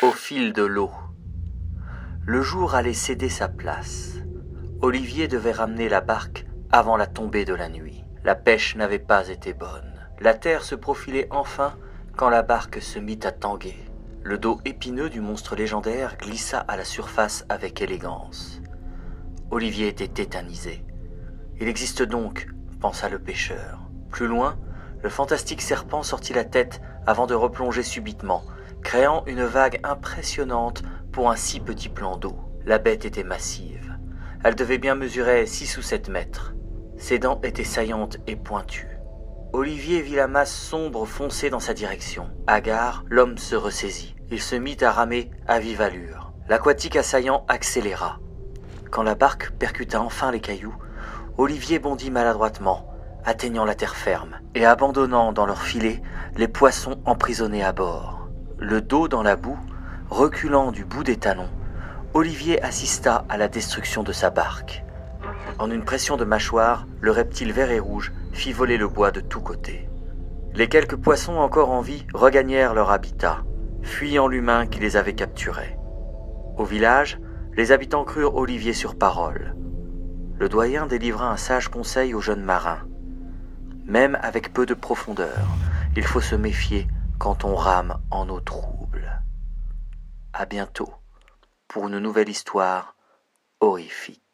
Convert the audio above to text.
Au fil de l'eau. Le jour allait céder sa place. Olivier devait ramener la barque avant la tombée de la nuit. La pêche n'avait pas été bonne. La terre se profilait enfin quand la barque se mit à tanguer. Le dos épineux du monstre légendaire glissa à la surface avec élégance. Olivier était tétanisé. Il existe donc, pensa le pêcheur. Plus loin, le fantastique serpent sortit la tête avant de replonger subitement, créant une vague impressionnante pour un si petit plan d'eau. La bête était massive. Elle devait bien mesurer six ou sept mètres. Ses dents étaient saillantes et pointues. Olivier vit la masse sombre foncer dans sa direction. Hagard, l'homme se ressaisit. Il se mit à ramer à vive allure. L'aquatique assaillant accéléra. Quand la barque percuta enfin les cailloux, Olivier bondit maladroitement, atteignant la terre ferme et abandonnant dans leur filet les poissons emprisonnés à bord. Le dos dans la boue, reculant du bout des talons, Olivier assista à la destruction de sa barque. En une pression de mâchoire, le reptile vert et rouge fit voler le bois de tous côtés. Les quelques poissons encore en vie regagnèrent leur habitat, fuyant l'humain qui les avait capturés. Au village, les habitants crurent Olivier sur parole. Le doyen délivra un sage conseil aux jeunes marins. Même avec peu de profondeur, il faut se méfier quand on rame en eau trouble. À bientôt pour une nouvelle histoire horrifique.